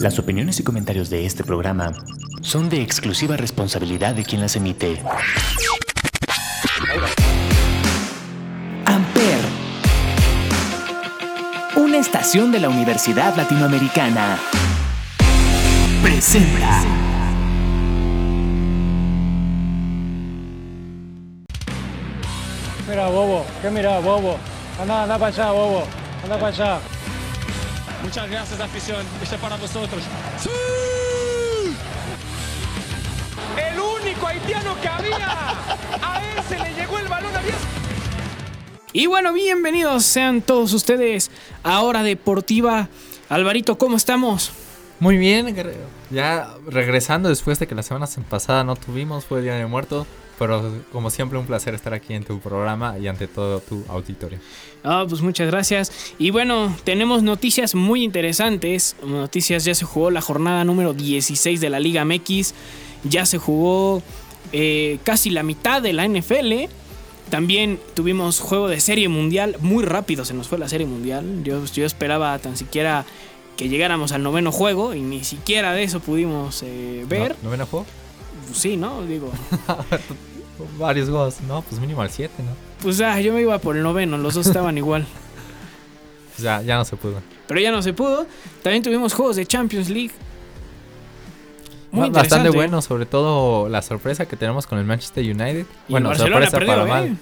Las opiniones y comentarios de este programa son de exclusiva responsabilidad de quien las emite. Amper, una estación de la Universidad Latinoamericana, presenta. Mira, bobo, ¿qué mira, bobo? Anda, anda para allá, bobo, anda para allá. Muchas gracias, afición. Este para vosotros. El único haitiano que había. A él se le llegó el balón abierto. Y bueno, bienvenidos sean todos ustedes a Hora Deportiva. Alvarito, ¿cómo estamos? Muy bien, Guerrero. Ya regresando después de que la semana pasada no tuvimos, fue Día de Muerto. Pero como siempre, un placer estar aquí en tu programa y ante todo tu auditorio. Ah, pues muchas gracias. Y bueno, tenemos noticias muy interesantes. Noticias, ya se jugó la jornada número 16 de la Liga MX. Ya se jugó eh, casi la mitad de la NFL. También tuvimos juego de serie mundial. Muy rápido se nos fue la serie mundial. Yo, yo esperaba tan siquiera que llegáramos al noveno juego y ni siquiera de eso pudimos eh, ver. ¿No, ¿Noveno juego? Sí, ¿no? Digo. Varios juegos, ¿no? Pues mínimo al 7, ¿no? Pues ah, yo me iba por el noveno, los dos estaban igual. Pues ya, ya no se pudo. Pero ya no se pudo. También tuvimos juegos de Champions League. Muy Bastante bueno, sobre todo la sorpresa que tenemos con el Manchester United. Y bueno, Barcelona sorpresa perdió, para ¿eh? mal.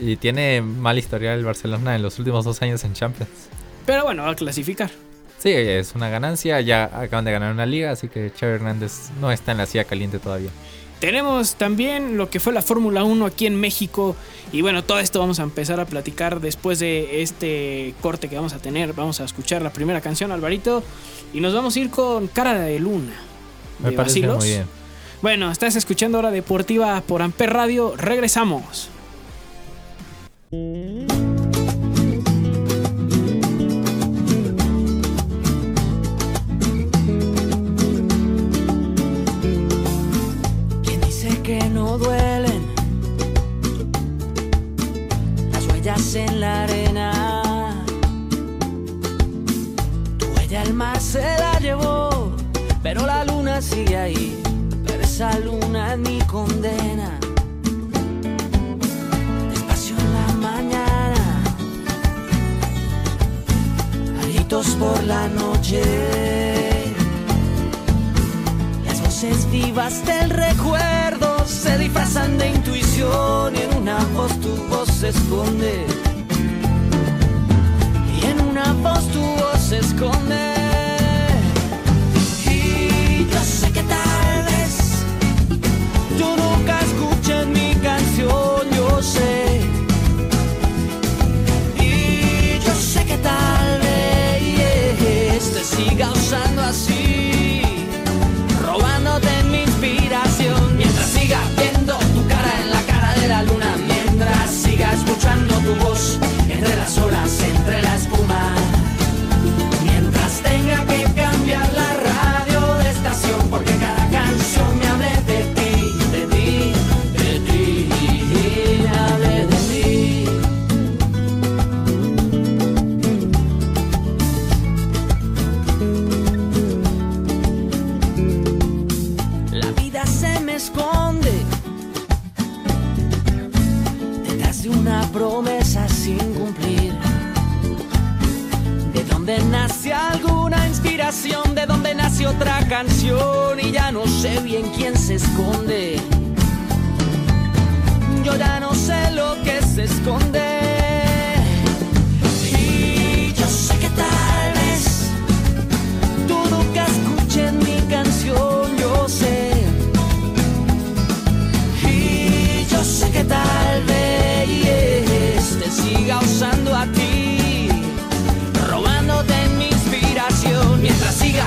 Y tiene mal historial el Barcelona en los últimos dos años en Champions. Pero bueno, va a clasificar. Sí, es una ganancia. Ya acaban de ganar una liga, así que Xavi Hernández no está en la silla caliente todavía. Tenemos también lo que fue la Fórmula 1 aquí en México. Y bueno, todo esto vamos a empezar a platicar después de este corte que vamos a tener. Vamos a escuchar la primera canción, Alvarito. Y nos vamos a ir con Cara de Luna. Me de parece Vacilos. muy bien. Bueno, estás escuchando Hora Deportiva por Amper Radio. Regresamos. En la arena? Tu huella el mar se la llevó, pero la luna sigue ahí. Pero esa luna es mi condena. Despacio en la mañana, gritos por la noche. Las voces vivas del recuerdo se disfrazan de intuición y en una voz tu voz se esconde. Y en una voz tu voz se esconde. Y yo sé que tal vez tú nunca escuches mi canción, yo sé. Escuchando tu voz entre las olas entre la canción y ya no sé bien quién se esconde. Yo ya no sé lo que se esconde. Y yo sé que tal vez tú nunca escuches mi canción, yo sé. Y yo sé que tal vez te siga usando a ti, robándote mi inspiración, mientras siga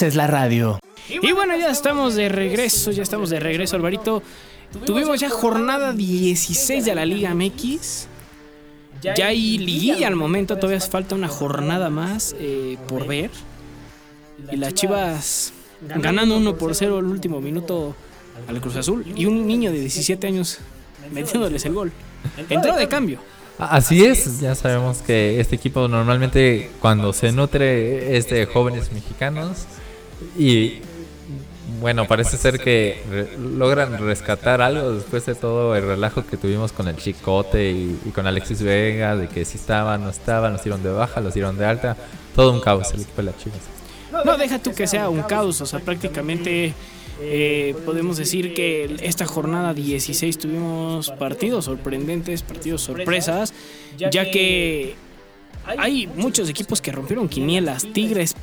Haces la radio. Y bueno, ya estamos de regreso, ya estamos de regreso, Alvarito. Tuvimos ya jornada 16 de la Liga MX. Ya hay liguilla al momento, todavía hace falta una jornada más eh, por ver. Y las Chivas ganando 1 por 0 el último minuto al Cruz Azul. Y un niño de 17 años metiéndoles el gol. Entró de cambio. Así es, ya sabemos que este equipo normalmente cuando se nutre es de jóvenes mexicanos y bueno, parece ser que logran rescatar algo después de todo el relajo que tuvimos con el Chicote y, con Alexis Vega, de que si estaban, no estaban, los dieron de baja, los dieron de alta, todo un caos el equipo de las Chivas. No, deja tú que sea un caos, o sea, prácticamente eh, podemos decir que esta jornada 16 tuvimos partidos sorprendentes, partidos sorpresas, ya que hay muchos equipos que rompieron quinielas. Tigres,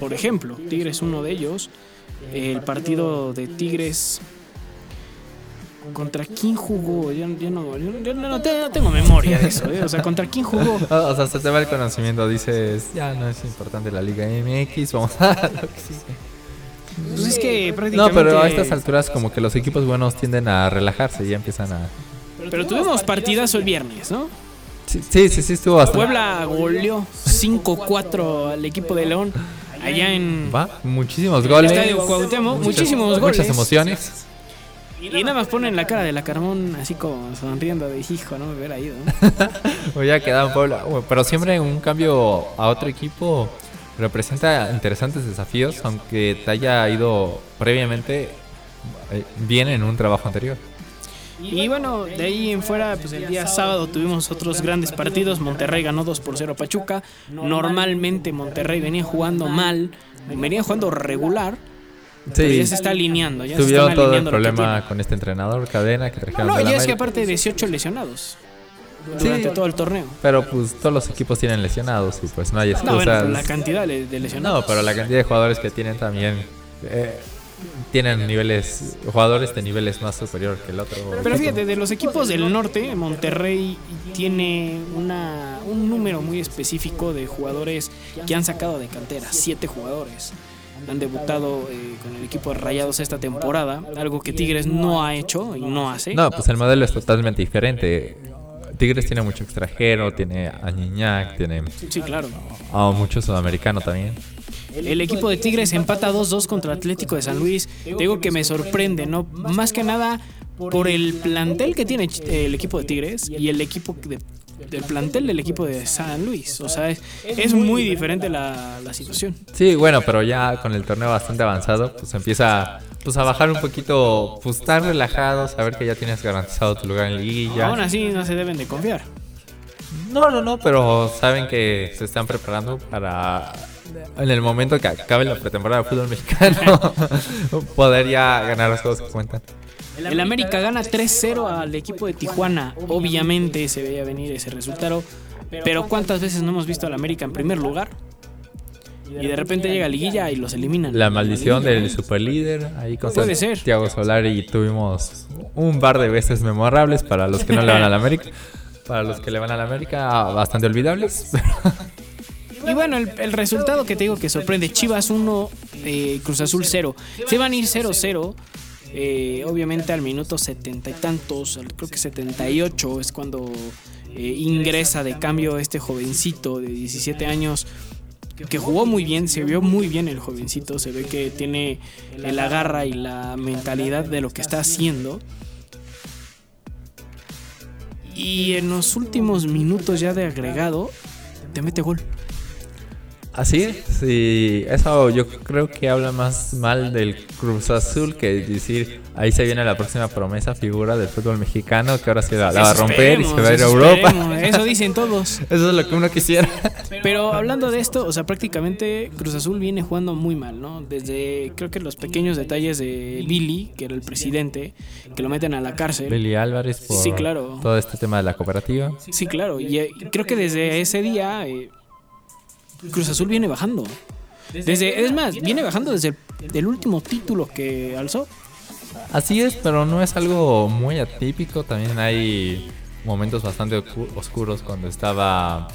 por ejemplo, Tigres uno de ellos. El partido de Tigres ¿Contra quién jugó? Yo, yo no, yo- yo no te- no tengo memoria de eso. ¿eh? O sea, ¿contra quién jugó? O sea, se te va el conocimiento, dices, ya no es importante la Liga MX, vamos a lo que sigue". Pues es que No, prácticamente... pero a estas alturas como que los equipos buenos tienden a relajarse y ya empiezan a... Pero tuvimos partidazo el viernes, ¿no? Sí, sí, sí, sí estuvo bastante... Puebla goleó 5-4 al equipo de León allá en Va, muchísimos el goles. estadio Cuauhtémoc, muchas- muchísimos goles. Muchas emociones. Y nada más ponen la cara de la Carmón así como sonriendo de hijo, no me hubiera ido. ¿no? O ya quedaba Puebla. Pero siempre un cambio a otro equipo representa interesantes desafíos, aunque te haya ido previamente eh, bien en un trabajo anterior. Y bueno, de ahí en fuera, pues el día sábado tuvimos otros grandes partidos. Monterrey ganó 2 por 0 a Pachuca. Normalmente Monterrey venía jugando mal, venía jugando regular. Pero ya se está alineando. Ya Tuvieron todo el problema con este entrenador, cadena, que trajeron No, ya es que aparte 18 lesionados Sí. durante todo el torneo. Pero pues todos los equipos tienen lesionados y pues no hay No, bueno, excusas. pero la cantidad de de lesionados. No, pero la cantidad de jugadores que tienen también eh, tienen niveles, jugadores de niveles más superior que el otro. Pero fíjate, de los equipos del norte, Monterrey tiene una, un número muy específico de jugadores que han sacado de cantera, siete jugadores. Han debutado eh, con el equipo de Rayados esta temporada, algo que Tigres no ha hecho y no hace. No, pues el modelo es totalmente diferente. Tigres tiene mucho extranjero, tiene a Ñiñac, tiene Sí, claro. a mucho sudamericano también. El equipo de Tigres empata 2-2 contra Atlético de San Luis. Te digo que me sorprende, ¿no? Más que nada por el plantel que tiene el equipo de Tigres y el equipo de- del plantel del equipo de San Luis. O sea, es, es muy diferente la, la situación. Sí, bueno, pero ya con el torneo bastante avanzado, pues empieza pues a bajar un poquito, pues estar relajado, saber que ya tienes garantizado tu lugar en liguilla. Aún así no se deben de confiar. No, no, no, pero saben que se están preparando para en el momento que acabe la pretemporada de fútbol mexicano poder ya ganar los juegos que cuentan. El América gana 3-0 al equipo de Tijuana. Obviamente se veía venir ese resultado. Pero ¿cuántas veces no hemos visto al América en primer lugar? Y de repente llega Liguilla y los eliminan. La maldición del superlíder, ahí con Puede ser. Thiago Solari tuvimos un par de veces memorables para los que no le van al América. para los que le van a la América, bastante olvidables. Y bueno, el, el resultado que te digo que sorprende, Chivas 1, eh, Cruz Azul 0. Se van a ir 0-0. eh, obviamente al minuto setenta y tantos, creo que 78 es cuando eh, ingresa de cambio este jovencito de 17 años que jugó muy bien, se vio muy bien el jovencito, se ve que tiene la garra y la mentalidad de lo que está haciendo. Y en los últimos minutos ya de agregado, te mete gol. Así, sí, eso yo creo que habla más mal del Cruz Azul que decir ahí se viene la próxima promesa figura del fútbol mexicano que ahora sí la, la va a romper y se va a ir a Europa. Eso dicen todos. Eso es lo que uno quisiera. Pero hablando de esto, o sea, prácticamente Cruz Azul viene jugando muy mal, ¿no? Desde creo que los pequeños detalles de Billy, que era el presidente, que lo meten a la cárcel. Lili Álvarez por Sí, claro. todo este tema de la cooperativa. Sí, claro. Y eh, creo que desde ese día eh, Cruz Azul viene bajando. Desde, es más, viene bajando desde el, último título que alzó. Así es, pero no es algo muy atípico. También hay momentos bastante oscuros cuando estaba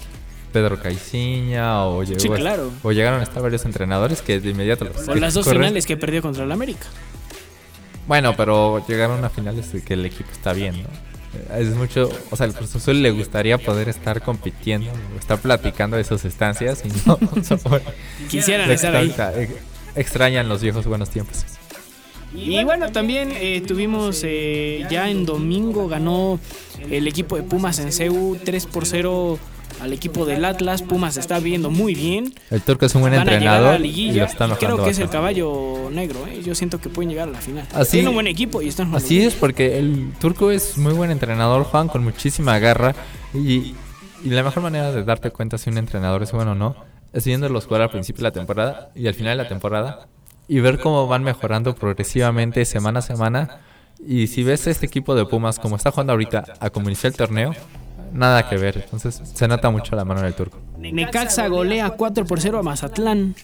Pedro Caiciña o, llegó Sí, a- claro. o llegaron a estar varios entrenadores que de inmediato los O las dos corren. finales que perdió contra el América. Bueno, pero llegaron a finales de que el equipo está bien, ¿no? Es mucho, o sea, al Cruz Azul le gustaría poder estar compitiendo, estar platicando de sus estancias y no. Quisieran estar ahí. Extra- ex- Extrañan los viejos buenos tiempos. Y bueno, también eh, tuvimos eh, ya en domingo ganó el equipo de Pumas en CEU 3 por 0 al equipo del Atlas. Pumas está viendo muy bien. El turco es un buen Van a llegar a la entrenador y lo está y creo que es el bastante. caballo negro. eh. Yo siento que pueden llegar a la final. Así- Tiene un buen equipo y están Así bien. es, porque el turco es muy buen entrenador, Juan, con muchísima garra. Y, y la mejor manera de darte cuenta si un entrenador es bueno o no es viéndolos jugar al principio de la temporada y al final de la temporada y ver cómo van mejorando progresivamente semana a semana. Y si ves este equipo de Pumas como está jugando ahorita a como inició el torneo, nada que ver. Entonces se nota mucho la mano del turco. Necaxa golea 4 por 0 a Mazatlán.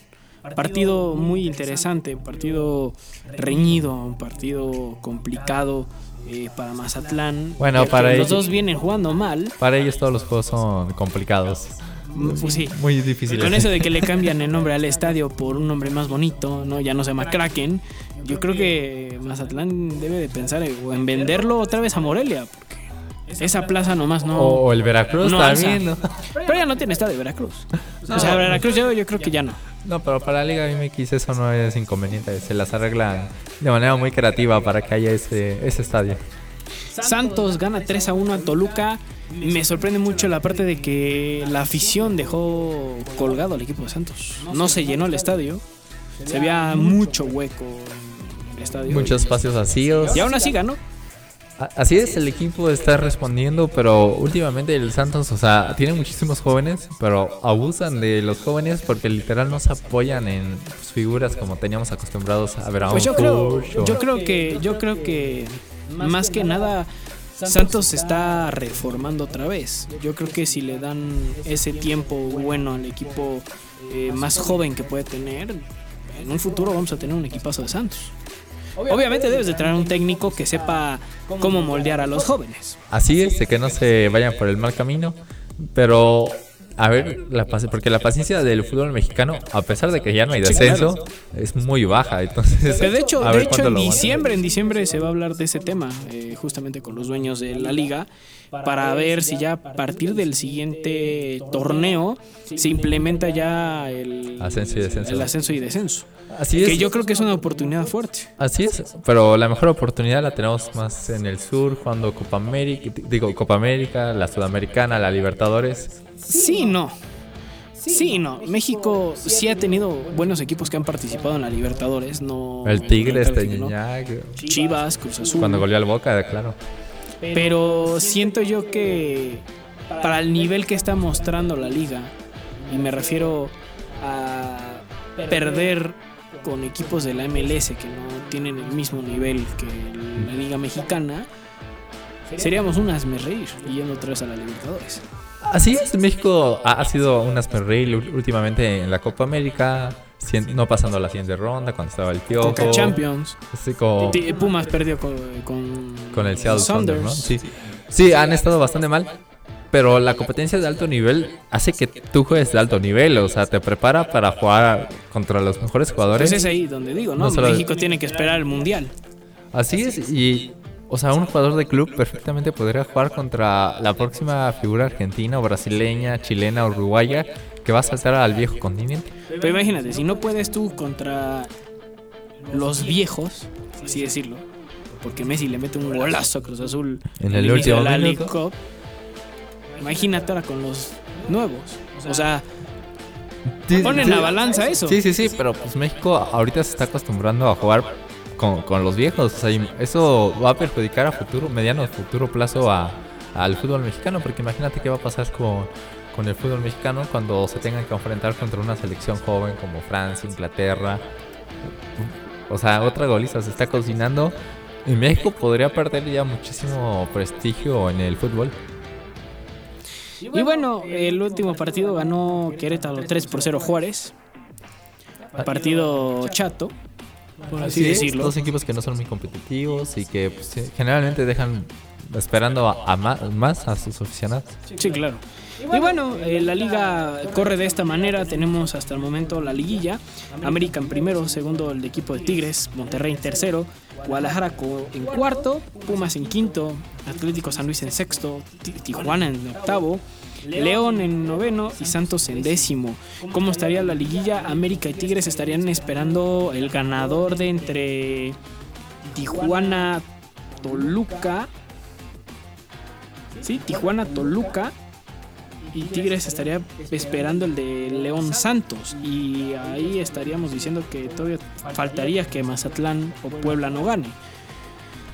Partido muy interesante, partido reñido, un partido complicado eh, para Mazatlán. Bueno, para los ellos- dos vienen jugando mal. Para ellos todos los juegos son complicados. Pues sí. Muy difíciles. Con eso de que le cambian el nombre al estadio por un nombre más bonito, ¿no? Ya no se llama Kraken. Yo creo que Mazatlán debe de pensar en- venderlo otra vez a Morelia, porque esa plaza nomás no. O, el Veracruz no también, ¿no? Pero ya no tiene estadio Veracruz. O sea, Veracruz yo, yo creo que ya no. No, pero para la Liga MX eso no es inconveniente. Se las arreglan de manera muy creativa para que haya ese, ese estadio. Santos gana 3 a 1 a Toluca. Me sorprende mucho la parte de que la afición dejó colgado al equipo de Santos. No se llenó el estadio. Se veía mucho hueco en el estadio. Muchos espacios vacíos. Y aún así ganó. Así es, el equipo está respondiendo, pero últimamente el Santos, o sea, tiene muchísimos jóvenes, pero abusan de los jóvenes porque literal no se apoyan en figuras como teníamos acostumbrados a ver a Pues un yo creo, o- yo creo que, yo creo que más que nada Santos se está reformando otra vez. Yo creo que si le dan ese tiempo bueno al equipo eh, más joven que puede tener, en un futuro vamos a tener un equipazo de Santos. Obviamente debes de traer un técnico que sepa cómo moldear a los jóvenes. Así es, de que no se vayan por el mal camino, pero a ver, la porque la paciencia del fútbol mexicano, a pesar de que ya no hay Sí, descenso, claro. es muy baja. Entonces, Pero de hecho, a de hecho en diciembre, en diciembre se va a hablar de ese tema, eh, justamente con los dueños de la liga, para ver si ya a partir del siguiente torneo se implementa ya el Ascenso y descenso. el ascenso y descenso. Así es. Que yo creo que es una oportunidad fuerte. Así es, pero la mejor oportunidad la tenemos más en el sur, jugando Copa América, digo Copa América, la Sudamericana, la Libertadores. Sí, y no. Sí, y no. México sí ha tenido buenos equipos que han participado en la Libertadores. No, El Tigre, este que no. Gignac, Chivas, Cruz Azul. cuando goleó al Boca, claro. Pero siento yo que para el nivel que está mostrando la liga, y me refiero a perder con equipos de la MLS que no tienen el mismo nivel que la liga mexicana, seríamos unas me reír yendo otra vez a la Libertadores. Así es, México ha, sido un asperreír últimamente en la Copa América, no pasando a la siguiente ronda cuando estaba el Piojo. Coca Champions. Así como T- Pumas perdió con, con, con el Seattle Thunder, ¿no? Sí. sí, han estado bastante mal. pero la competencia de alto nivel hace que tú juegues de alto nivel, o sea, te prepara para jugar contra los mejores jugadores. Pues es ahí donde digo, ¿no? México tiene que esperar el mundial. Así es, y o sea, un jugador de club perfectamente podría jugar contra la próxima figura argentina o brasileña, chilena, uruguaya que va a saltar al viejo continente. Pero imagínate, si no puedes tú contra los viejos, así decirlo, porque Messi le mete un golazo a Cruz Azul En el inicio de último la League. Cup, imagínate ahora con los nuevos. O sea, ponen la balanza eso. Sí, sí, sí, pero pues México ahorita se está acostumbrando a jugar con, con los viejos. O sea, eso va a perjudicar a futuro, mediano futuro plazo a, al fútbol mexicano. Porque imagínate qué va a pasar con, con el fútbol mexicano cuando se tengan que enfrentar contra una selección joven como Francia, Inglaterra. O sea, otra goliza se está cocinando. Y México podría perder ya muchísimo prestigio en el fútbol. Y bueno, el último partido ganó Querétaro 3 por 0 Juárez. Partido chato, por así es, decirlo. Dos equipos que no son muy competitivos y que pues, generalmente dejan esperando a, a ma- más a sus aficionados. Sí, claro. Y bueno, eh, la liga corre de esta manera. Tenemos hasta el momento la liguilla. América en primero, segundo el equipo de Tigres, Monterrey en tercero, Guadalajara en cuarto, Pumas en quinto, Atlético San Luis en sexto, Ti- Tijuana en octavo. León en noveno y Santos en décimo. ¿Cómo estaría la liguilla? América y Tigres estarían esperando el ganador de entre Tijuana, Toluca. Sí, Tijuana, Toluca. Y Tigres estaría esperando el de León Santos. Y ahí estaríamos diciendo que todavía faltaría que Mazatlán o Puebla no gane.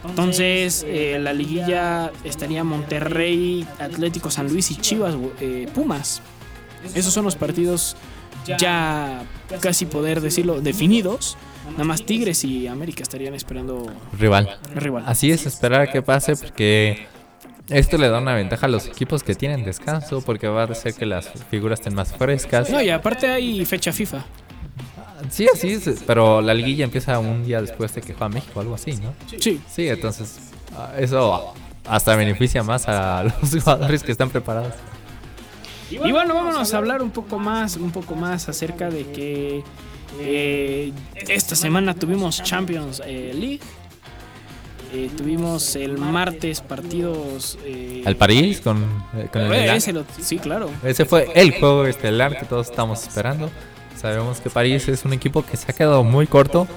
Entonces, eh, la liguilla estaría Monterrey, Atlético San Luis y Chivas eh, Pumas. Esos son los partidos ya casi poder decirlo definidos. Nada más Tigres y América estarían esperando Rival. rival. Así es, esperar a que pase porque esto le da una ventaja a los equipos que tienen descanso porque va a hacer que las figuras estén más frescas. No, y aparte hay fecha FIFA. Sí, así es, pero la liguilla empieza un día después de que juega México, algo así, ¿no? Sí. Sí, entonces ah, eso hasta beneficia más a los jugadores que están preparados. Y bueno, vámonos a hablar un poco más, un poco más acerca de que eh, esta semana tuvimos Champions eh, League. Eh, tuvimos el martes partidos. eh, Al París con, eh, con el ese lo- sí, claro. Ese fue el juego estelar que todos estamos esperando. Sabemos que París es un equipo que se ha quedado muy corto,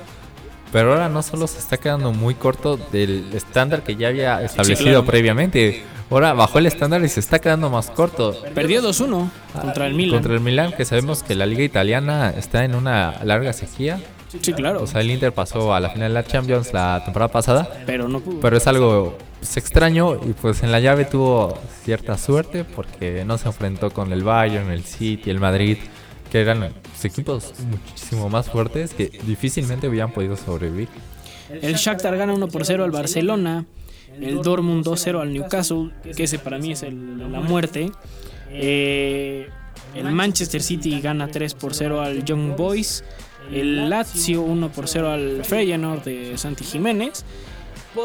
pero ahora no solo se está quedando muy corto del estándar que ya había establecido claro. previamente, ahora bajó el estándar y se está quedando más corto. Perdió 2-1 contra el Milan. Contra el Milan, que sabemos que la liga italiana está en una larga sequía. Sí, claro. O sea, el Inter pasó a la final de la Champions la temporada pasada, pero no pudo. pero es algo pues, extraño y pues en la llave tuvo cierta suerte porque no se enfrentó con el Bayern, el City, el Madrid, que eran pues, equipos muchísimo más fuertes que difícilmente hubieran podido sobrevivir. El Shakhtar gana 1 por 0 al Barcelona. El Dortmund 2-0 al Newcastle, que ese para mí es el- la muerte. Eh, el Manchester City gana 3 por 0 al Young Boys. El Lazio 1 por 0 al Feyenoord de Santi Jiménez.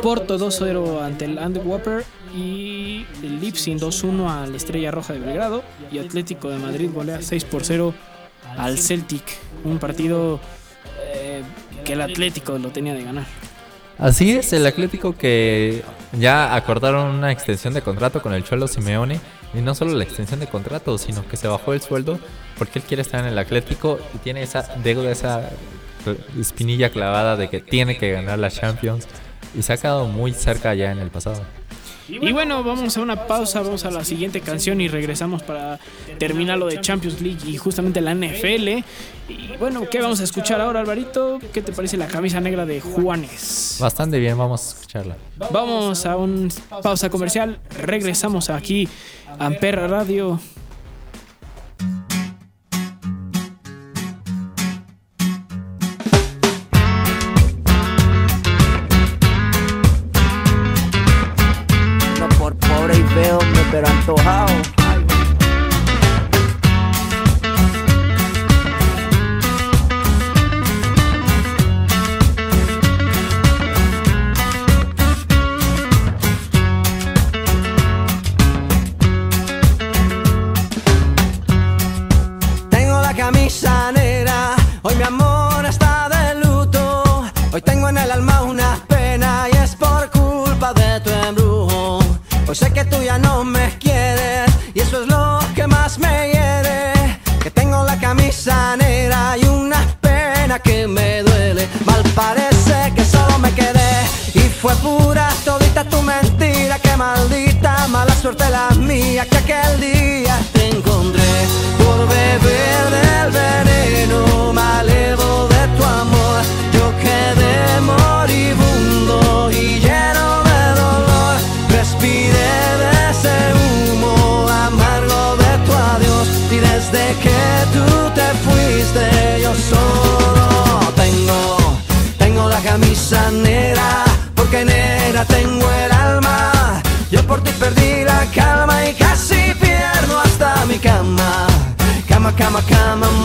Porto 2-0 ante el Antwerp y el Leipzig 2-1 al Estrella Roja de Belgrado y Atlético de Madrid golea 6 por 0 al Celtic, un partido eh, que el Atlético lo tenía de ganar. Así es, el Atlético que ya acordaron una extensión de contrato con el Cholo Simeone y no solo la extensión de contrato, sino que se bajó el sueldo porque él quiere estar en el Atlético y tiene esa deuda, esa espinilla clavada de que tiene que ganar la Champions y se ha quedado muy cerca ya en el pasado. Y bueno, vamos a una pausa, vamos a la siguiente canción y regresamos para terminar lo de Champions League y justamente la NFL. Y bueno, ¿qué vamos a escuchar ahora, Alvarito? ¿Qué te parece la camisa negra de Juanes? Bastante bien, vamos a escucharla. Vamos a una pausa comercial, regresamos aquí a Ampere Radio. Sé que tú ya no Come on, come on.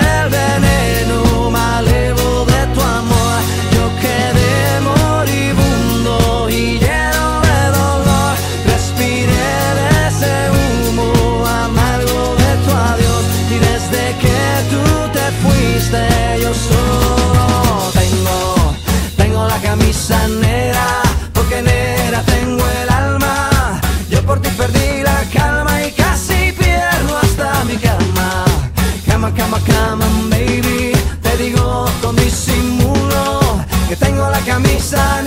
Cama, cama, cama, baby. Te digo con disimulo que tengo la camisa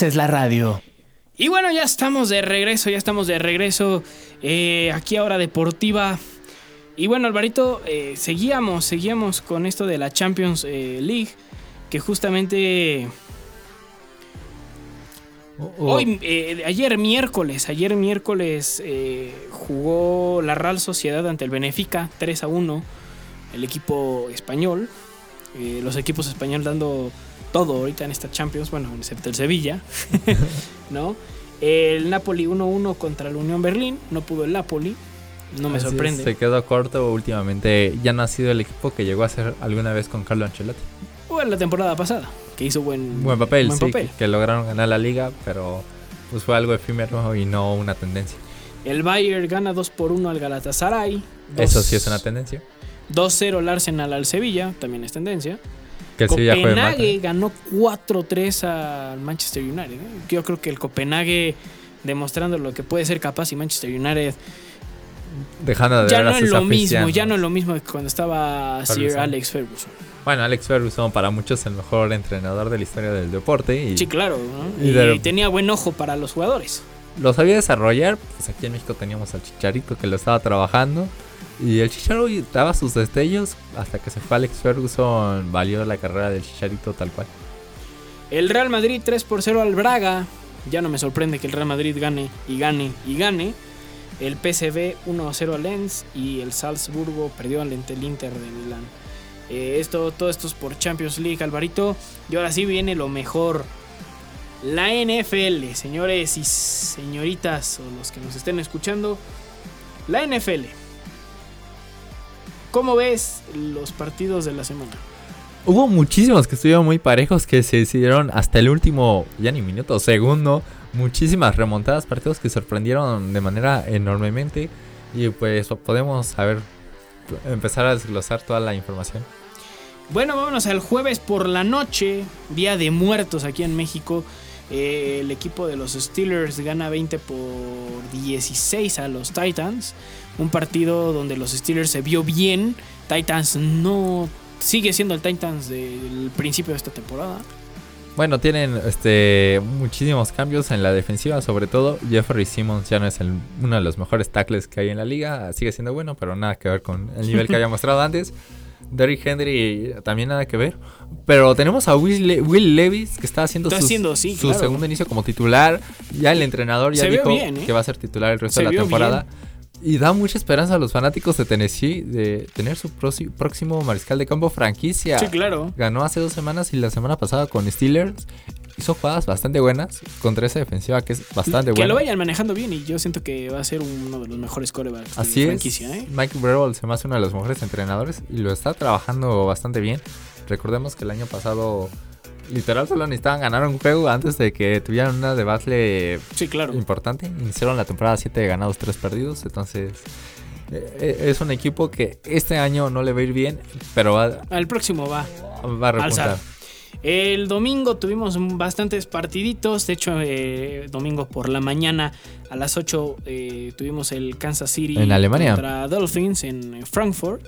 haces la radio. Y bueno, ya estamos de regreso, ya estamos de regreso eh, aquí a Hora Deportiva. Y bueno, Alvarito, eh, seguíamos, seguíamos con esto de la Champions eh, League, que justamente O- hoy, eh, ayer miércoles, ayer miércoles jugó la Real Sociedad ante el Benfica 3 a 1, el equipo español, los equipos españoles dando todo ahorita en esta Champions, bueno, excepto el Sevilla, ¿no? El Napoli 1-1 contra el Unión Berlín, no pudo el Napoli, no me Así es, sorprende. se quedó corto últimamente. Ya no ha sido el equipo que llegó a ser alguna vez con Carlo Ancelotti. O en la temporada pasada, que hizo buen, Buen papel, buen sí, papel. Que, que lograron ganar la liga, pero pues fue algo efímero y no una tendencia. El Bayern gana 2 por 1 al Galatasaray. Eso Dos- sí es una tendencia. 2-0 el Arsenal al Sevilla, también es tendencia. Que el Sevilla. Copenhague ganó 4-3 al Manchester United. ¿eh? Yo creo que el Copenhague demostrando lo que puede ser capaz y Manchester United Dejando de ya ver a no es sus lo mismo, ya no es lo mismo que cuando estaba Sir. Alex Ferguson. Bueno, Alex Ferguson para muchos el mejor entrenador de la historia del deporte y Sí, claro, ¿no? y y, de- tenía buen ojo para los jugadores. lo sabía desarrollar. Pues aquí en México teníamos al Chicharito que lo estaba trabajando y el Chicharito daba sus destellos hasta que se fue Alex Ferguson, valió la carrera del Chicharito tal cual. El Real Madrid 3 por 0 al Braga. Ya no me sorprende que el Real Madrid gane y gane y gane. El PSV 1 0 al Lens y el Salzburgo perdió ante el Inter de Milán. Eh, esto, todo esto es por Champions League, Alvarito. Y ahora sí viene lo mejor. La NFL, señores y señoritas, o los que nos estén escuchando. La NFL. ¿Cómo ves los partidos de la semana? Hubo muchísimos que estuvieron muy parejos que se decidieron hasta el último, ya ni minuto, segundo. Muchísimas remontadas, partidos que sorprendieron de manera enormemente. Y pues podemos a ver, empezar a desglosar toda la información. Bueno, vámonos al jueves por la noche, Día de Muertos aquí en México. Eh, el equipo de los Steelers gana 20 por 16 a los Titans. Un partido donde los Steelers se vio bien. Titans no sigue siendo el Titans del principio de esta temporada. Bueno, tienen este muchísimos cambios en la defensiva, sobre todo Jeffrey Simmons ya no es el- uno de los mejores tackles que hay en la liga, sigue siendo bueno, pero nada que ver con el nivel que había mostrado antes. Derrick Henry también nada que ver, pero tenemos a Will, Le- Will Levis que está haciendo, Está sus- haciendo, sí, su claro. segundo inicio como titular. Ya el entrenador ya Se dijo bien, ¿eh? que va a ser titular el resto Se de la temporada. Y da mucha esperanza a los fanáticos de Tennessee de tener su próximo mariscal de campo franquicia. Sí, claro. Ganó hace dos semanas y la semana pasada con Steelers. Hizo jugadas bastante buenas contra esa defensiva que es bastante Que buena. lo vayan manejando bien y yo siento que va a ser uno de los mejores corebacks Así de es. ¿eh? Mike Breville se me hace uno de los mejores entrenadores y lo está trabajando bastante bien. Recordemos que el año pasado, literal, solo necesitaban ganar un juego antes de que tuvieran una debacle Sí, claro. importante. Iniciaron la temporada 7 de ganados, 3 perdidos. Entonces, eh, es un equipo que este año no le va a ir bien, pero va, Al próximo va. va a repuntar. Alzar. El domingo tuvimos bastantes partiditos. De hecho, eh, domingo por la mañana a las 8 eh, tuvimos el Kansas City En Alemania. contra Dolphins en Frankfurt.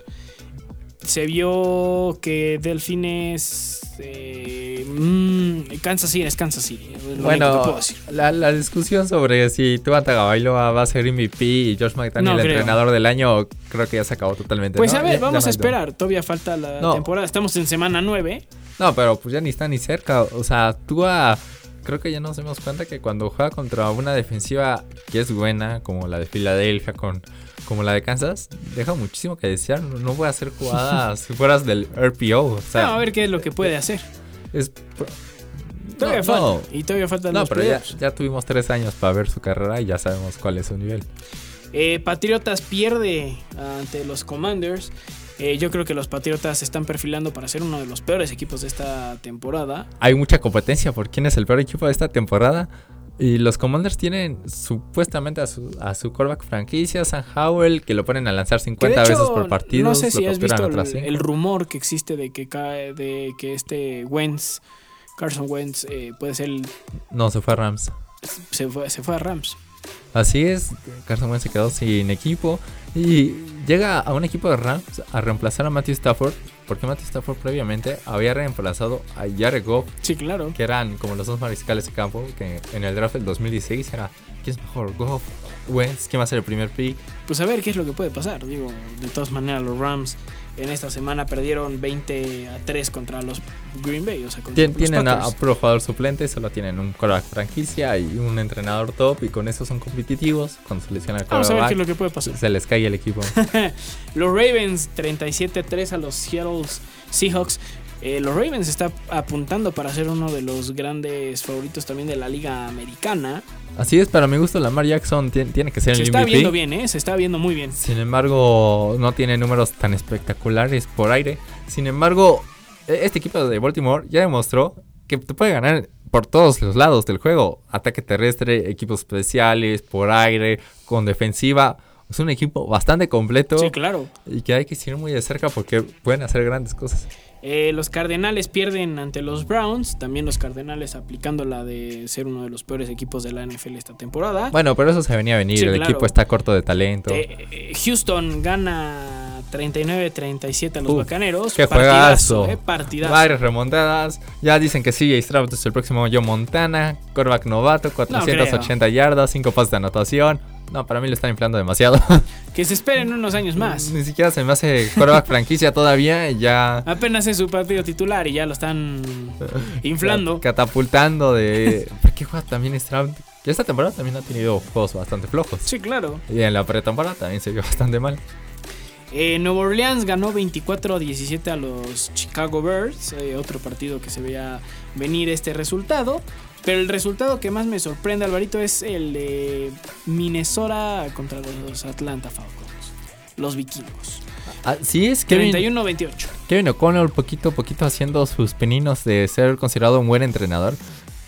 Se vio que Delfines. eh, mm, Kansas City es Kansas City. Bueno, puedo decir. la, la discusión sobre si Tua Tagovailoa va a ser MVP y Josh McDaniel No el creo. entrenador del año, creo que ya se acabó totalmente. Pues ¿no? a ver, Ya- vamos a esperar. Todavía falta la No. temporada. Estamos en semana 9. No, pero pues ya ni está ni cerca. O sea, Tua, creo que ya nos dimos cuenta que cuando juega contra una defensiva que es buena, como la de Filadelfia, con, como la de Kansas, deja muchísimo que desear. No, puede hacer jugadas fuera del RPO. O sea, a ver qué es lo que puede hacer. es. Todavía no, falta. no. Y todavía faltan No, los pero ya, ya tuvimos tres años para ver su carrera y ya sabemos cuál es su nivel. Eh, Patriotas pierde ante los Commanders. Eh, yo creo que los Patriotas se están perfilando para ser uno de los peores equipos de esta temporada. hay mucha competencia por quién es el peor equipo de esta temporada. Y los Commanders tienen supuestamente a su, a su quarterback franquicia, Sam Howell, que lo ponen a lanzar Que 50 de hecho, veces por partido. No sé si has visto el rumor que existe de que cae, de que este Wentz, Carson Wentz, eh, puede ser el- No, se fue a Rams. se fue, se fue a Rams. Así es, Carson Wentz se quedó sin equipo y llega a un equipo de Rams a reemplazar a Matthew Stafford, porque Matthew Stafford previamente había reemplazado a Jared Goff, Sí, claro. que eran como los dos mariscales de campo, que en el draft del 2016 era, ¿quién es mejor? Goff, Wentz, ¿quién va a ser el primer pick? Pues a ver qué es lo que puede pasar. Digo, de todas maneras, los Rams en esta semana perdieron 20 a 3 contra los Green Bay. O sea, Tien- los tienen a, a Packers. puro jugador suplente, solo tienen un quarterback franquicia y un entrenador top y con eso son competitivos. Cuando se lesiona el Vamos a ver qué es lo que puede pasar. se les cae el equipo. Los Ravens 37-3 a los Seattle Seahawks. Eh, los Ravens está apuntando para ser uno de los grandes favoritos también de la liga americana. Así es, para mi gusto Lamar Jackson tien- tiene que ser Se el está MVP. viendo bien, ¿eh? Se está viendo muy bien. Sin embargo, no tiene números tan espectaculares por aire. Sin embargo, e- este equipo de Baltimore ya demostró que te puede ganar por todos los lados del juego. Ataque terrestre, equipos especiales, por aire, con defensiva. Es un equipo bastante completo Sí, claro. y que hay que seguir muy de cerca porque pueden hacer grandes cosas. Eh, los Cardenales pierden ante los Browns. También los Cardenales aplicando la de ser uno de los peores equipos de la NFL esta temporada. Bueno, pero eso se venía a venir. Sí, el claro. equipo está corto de talento. Eh, eh, Houston gana 39-37 a los Uf, Bacaneros. ¡Qué Partidazo, juegazo! eh, partidazo. Varias remontadas. Ya dicen que CJ Stroud es el próximo Joe Montana. Quarterback novato, 480 yardas, 5 pases de anotación. No, para mí lo están inflando demasiado. Que se esperen unos años más. Ni siquiera se me hace quarterback franquicia todavía. y Ya Apenas es su partido titular y ya lo están inflando. catapultando de... ¿Por qué juega también Stroud? Que esta temporada también ha tenido juegos bastante flojos. Sí, claro. Y en la pretemporada también se vio bastante mal. Eh, Nueva Orleans ganó 24 a 17 a los Chicago Bears. eh, otro partido que se veía venir este resultado. Pero el resultado que más me sorprende, Alvarito, es el de Minnesota contra los Atlanta Falcons. Los vikingos. Así es, Kevin, 31-28. Kevin O'Connell poquito a poquito haciendo sus peninos de ser considerado un buen entrenador.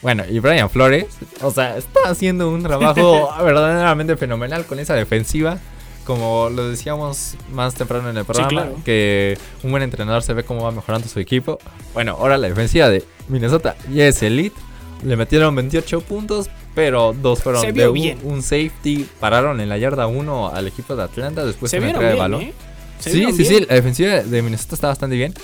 Bueno, y Brian Flores, o sea, está haciendo un trabajo verdaderamente fenomenal con esa defensiva. como lo decíamos más temprano en el programa, claro. que un buen entrenador se ve cómo va mejorando su equipo. Bueno, ahora la defensiva de Minnesota ya es elite. Le metieron 28 puntos, pero dos fueron Se de un, safety. Pararon en la yarda 1 al equipo de Atlanta después Se de una de balón. ¿eh? Se Sí, sí, bien. sí, la defensiva de Minnesota está bastante bien.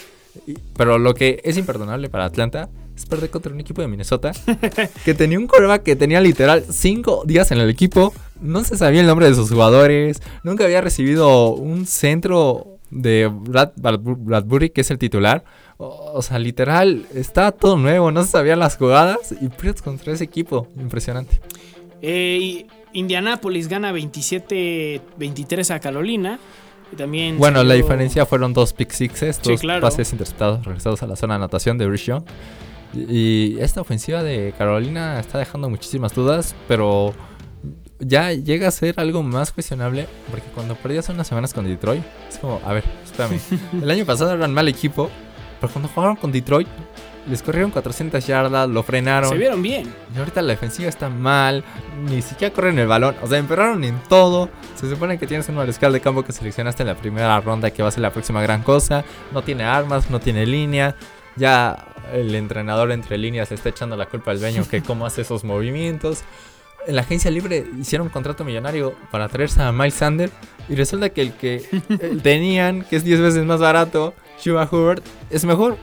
Pero lo que es imperdonable para Atlanta es perder contra un equipo de Minnesota que tenía un coreback que tenía literal cinco días en el equipo. No se sabía el nombre de sus jugadores. Nunca había recibido un centro de Brad, Bradbu- Bradbury, que es el titular. O, o sea, literal, estaba todo nuevo. No se sabían las jugadas. Y pierdes contra ese equipo. Impresionante. Eh, Indianapolis gana 27-23 a Carolina. También Bueno, la diferencia fueron dos pick sixes, Sí, dos claro. pases interceptados regresados a la zona de anotación de Rich Young. Y esta ofensiva de Carolina está dejando muchísimas dudas, pero ya llega a ser algo más cuestionable, porque cuando perdí hace unas semanas con Detroit, es como, a ver, espérame, el año pasado eran mal equipo, pero cuando jugaron con Detroit, les corrieron 400 yardas, lo frenaron. Se vieron bien. Y ahorita la defensiva está mal, ni siquiera corren el balón, o sea, empeoraron en todo. Se supone que tienes un mariscal de campo que seleccionaste en la primera ronda que va a ser la próxima gran cosa. No tiene armas, no tiene línea. Ya el entrenador entre líneas le está echando la culpa al dueño que cómo hace esos movimientos. En la agencia libre hicieron un contrato millonario para traerse a Miles Sander y resulta que el que tenían, que es 10 veces más barato, Shuba Hubert, es mejor.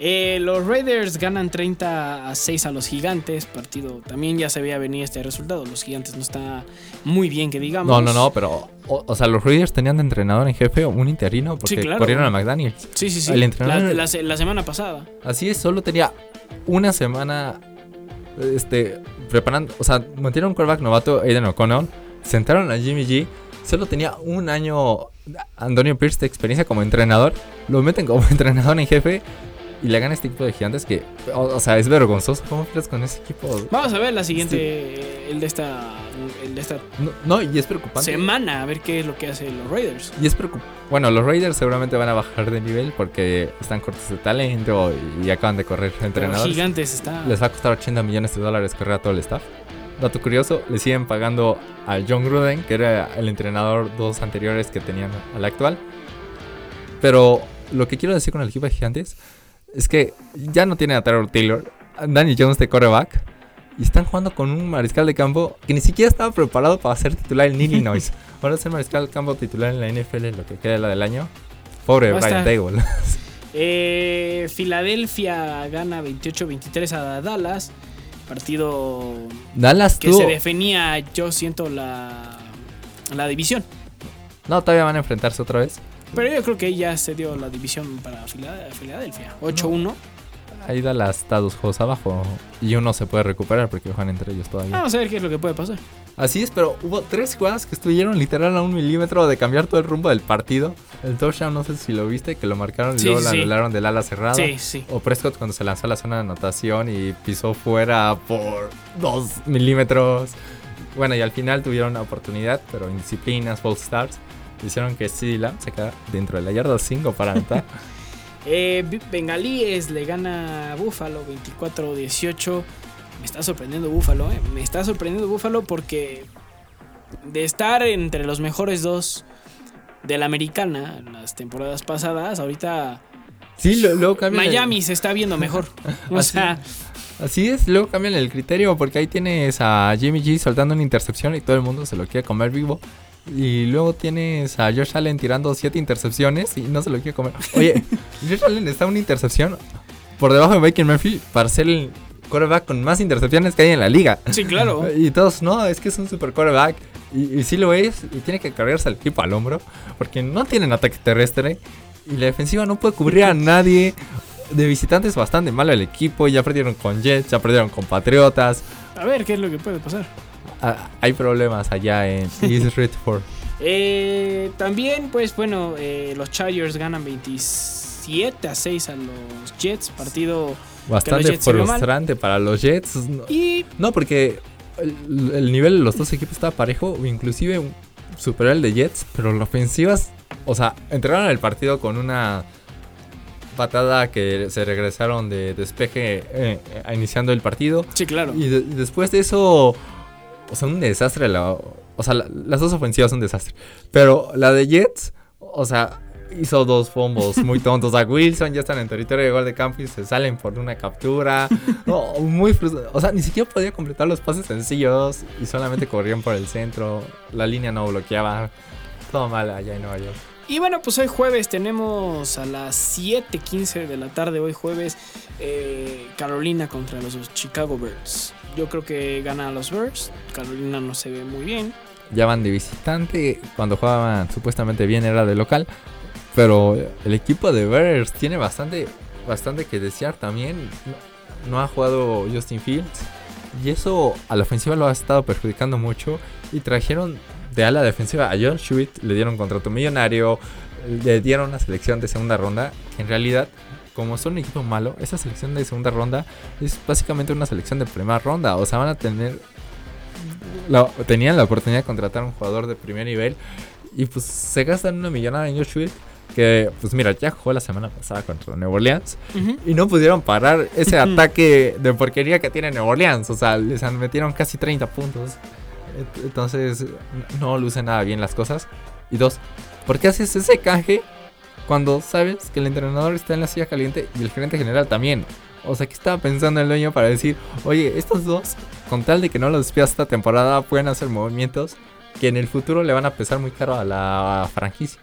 Eh, los Raiders ganan 30 a 6 a los Gigantes. Partido también ya se veía venir este resultado. Los Gigantes no está muy bien, que digamos. No, no, no, pero. O, o sea, los Raiders tenían de entrenador en jefe un interino porque Sí, claro. corrieron a McDaniels. Sí, sí, sí. El entrenador- la semana pasada. Así es, solo tenía una semana. Este. Preparando. O sea, mantieron un quarterback novato, Aiden O'Connell. Sentaron a Jimmy G. Solo tenía un año Antonio Pierce de experiencia como entrenador. Lo meten como entrenador en jefe. Y le gana este equipo de gigantes que. O, o sea, es vergonzoso. ¿Cómo pierdes con ese equipo? Vamos a ver la siguiente, el de esta, el de esta No, no, y es preocupante. semana, a ver qué es lo que hacen los Raiders. Y es preocupante. Bueno, los Raiders seguramente van a bajar de nivel porque están cortos de talento y acaban de correr entrenadores. Gigantes está. Les va a costar 80 millones de dólares correr a todo el staff. Dato curioso, le siguen pagando a John Gruden, que era el entrenador dos anteriores que tenían al actual. Pero lo que quiero decir con el equipo de gigantes es que ya no tiene a Taylor Taylor, Danny Jones de coreback, y están jugando con un mariscal de campo que ni siquiera estaba preparado para ser titular en Illinois. Ahora ser mariscal de campo titular en la NFL, lo que queda de la del año. Pobre a Brian Dable. Eh, Filadelfia gana 28-23 a Dallas. Partido Dallas que se definía, yo siento, la, la división. No, todavía van a enfrentarse otra vez. Pero yo creo que ya se dio la división para Fila- Filadelfia. 8-1. Ahí Dallas está dos juegos abajo y uno se puede recuperar porque juegan entre ellos todavía. Vamos a ver qué es lo que puede pasar. Así es, pero hubo tres jugadas que estuvieron literal a un milímetro de cambiar todo el rumbo del partido. El touchdown, no sé si lo viste, que lo marcaron y Sí, luego sí, lo anularon del ala cerrada. Sí, sí. O Prescott cuando se lanzó a la zona de anotación y pisó fuera por dos milímetros. Bueno, y al final tuvieron una oportunidad, pero indisciplinas, false starts, hicieron que CD Lamb se quedara dentro de la yarda 5 para anotar. Eh, Bengalíes le gana a Buffalo 24-18. Me está sorprendiendo Buffalo, eh. Me está sorprendiendo Buffalo porque de estar entre los mejores dos de la americana en las temporadas pasadas, ahorita sí, lo- luego cambian el- Miami se está viendo mejor. O Así- sea, Así es, luego cambian el criterio porque ahí tienes a Jimmy G soltando una intercepción y todo el mundo se lo quiere comer vivo. Y luego tienes a Josh Allen tirando siete intercepciones y no se lo quiere comer. Oye, Josh Allen está a una intercepción por debajo de Baker Murphy para ser el quarterback con más intercepciones que hay en la liga. sí, claro. Y todos, no, es que es un super quarterback. Y, y sí lo es, y tiene que cargarse al equipo al hombro, porque no tienen ataque terrestre. Y la defensiva no puede cubrir a nadie. De visitantes bastante malo el equipo. Ya perdieron con Jets, ya perdieron con Patriotas. A ver qué es lo que puede pasar. Ah, hay problemas allá en East Redford. Eh, también, pues bueno, eh, los Chargers ganan 27 a 6 a los Jets. Partido Bastante Jets frustrante para los Jets. No, y no, porque el, el nivel de los dos equipos estaba parejo. Inclusive superó el de Jets. Pero la ofensiva, o sea, entraron al partido con una patada que se regresaron de despeje eh, eh, iniciando el partido. sí, claro. Y, de- y después de eso, o sea, un desastre la, O sea, la- las dos ofensivas son un desastre. Pero la de Jets, o sea, hizo dos fumbles muy tontos. A Wilson ya están en territorio de gol de campo y se salen por una captura. No, muy frustrante. O sea, ni siquiera podía completar los pases sencillos y solamente corrían por el centro. La línea no bloqueaba. Todo mal allá en Nueva York. Y bueno, pues hoy jueves tenemos a las 7:15 de la tarde, hoy jueves, eh, Carolina contra los Chicago Bears. Yo creo que gana a los Bears. Carolina no se ve muy bien. Ya van de visitante. Cuando jugaban supuestamente bien era de local. Pero el equipo de Bears tiene bastante, bastante que desear también. No, no ha jugado Justin Fields. Y eso a la ofensiva lo ha estado perjudicando mucho. Y trajeron de ala defensiva a John Sweet. Le dieron contrato millonario. Le dieron una selección de segunda ronda. En realidad, como son un equipo malo, esa selección de segunda ronda es básicamente una selección de primera ronda. O sea, van a tener la- tenían la oportunidad de contratar a un jugador de primer nivel y pues se gastan una millonada en Josh Sweat que pues mira ya jugó la semana pasada contra Nueva Orleans y no pudieron parar ese ataque de porquería que tiene Nueva Orleans o sea les metieron casi 30 puntos entonces no luce nada bien las cosas y dos ¿por qué haces ese canje cuando sabes que el entrenador está en la silla caliente y el gerente general también o sea, ¿qué estaba pensando el dueño para decir, oye, estos dos, con tal de que no los despidas esta temporada, pueden hacer movimientos que en el futuro le van a pesar muy caro a la franquicia?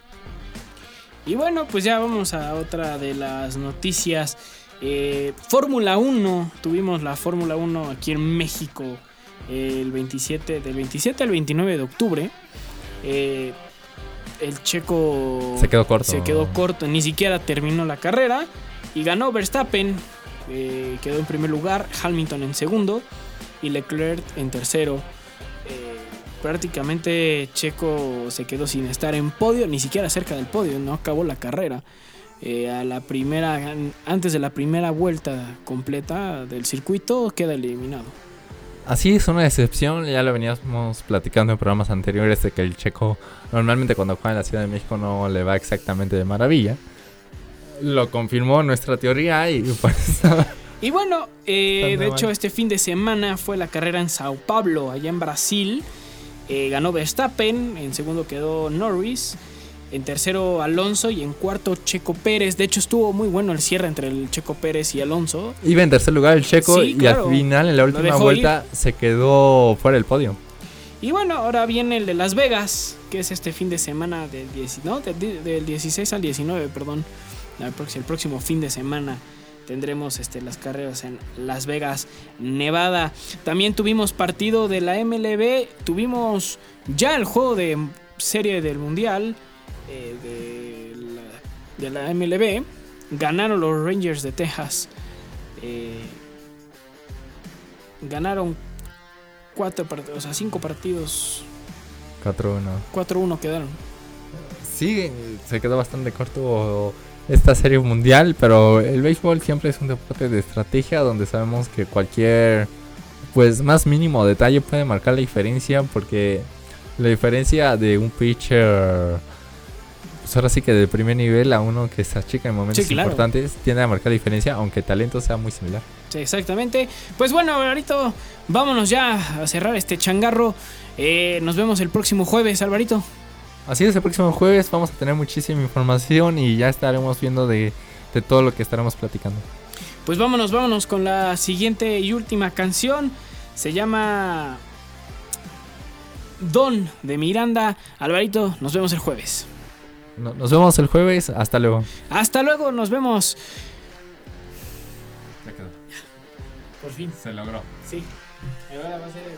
Y bueno, pues ya vamos a otra de las noticias. Eh, Fórmula 1, tuvimos la Fórmula 1 aquí en México el 27, del 27 al 29 de octubre. Eh, el checo Se quedó corto. se quedó corto, ni siquiera terminó la carrera y ganó Verstappen, eh, quedó en primer lugar, Hamilton en segundo y Leclerc en tercero. Eh, prácticamente Checo se quedó sin estar en podio, ni siquiera cerca del podio, no acabó la carrera. Eh, a la primera, antes de la primera vuelta completa del circuito queda eliminado. Así es una excepción, ya lo veníamos platicando en programas anteriores de que el checo normalmente cuando juega en la Ciudad de México no le va exactamente de maravilla. Lo confirmó nuestra teoría y pues Y bueno, eh, de hecho este fin de semana fue la carrera en Sao Paulo, allá en Brasil. Eh, ganó Verstappen, en segundo quedó Norris, en tercero Alonso y en cuarto Checo Pérez. De hecho estuvo muy bueno el cierre entre el Checo Pérez y Alonso. iba en tercer lugar el checo Sí, y claro. al final en la última vuelta se quedó fuera del podio. Y bueno, ahora viene el de Las Vegas, que es este fin de semana del, 10 no, del, di- del 16 al 19, perdón. El próximo, el próximo fin de semana tendremos este, las carreras en Las Vegas, Nevada. También tuvimos partido de la MLB, tuvimos ya el juego de serie del Mundial eh, de, la, de la MLB. Ganaron los Rangers de Texas. eh, ganaron cuatro partidos, o sea, cinco partidos. 4-1. 4-1 quedaron. Sí, se quedó bastante corto esta serie mundial, pero el béisbol siempre es un deporte de estrategia donde sabemos que cualquier pues más mínimo detalle puede marcar la diferencia porque la diferencia de un pitcher pues ahora sí que de primer nivel a uno que se achica en momentos Sí, claro. importantes tiende a marcar diferencia aunque el talento sea muy similar. Sí, exactamente. Pues bueno, Alvarito, vámonos ya a cerrar este changarro. Eh, nos vemos el próximo jueves, Alvarito. Así es, el próximo jueves vamos a tener muchísima información y ya estaremos viendo de, de todo lo que estaremos platicando. Pues vámonos, vámonos con la siguiente y última canción. Se llama Don de Miranda. Alvarito, nos vemos el jueves. No- Nos vemos el jueves, hasta luego. Hasta luego, nos vemos. Ya quedó. Por fin, Se logró. sí. Ahora va a ser.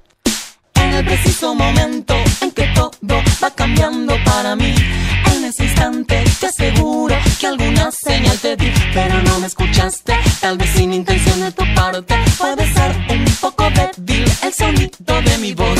En el preciso momento en que todo va cambiando para mí, en ese instante te aseguro que alguna señal te di, pero no me escuchaste, tal vez sin intención de tu parte, puede ser un poco débil el sonido de mi voz.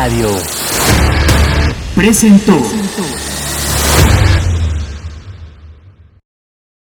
Radio presentó.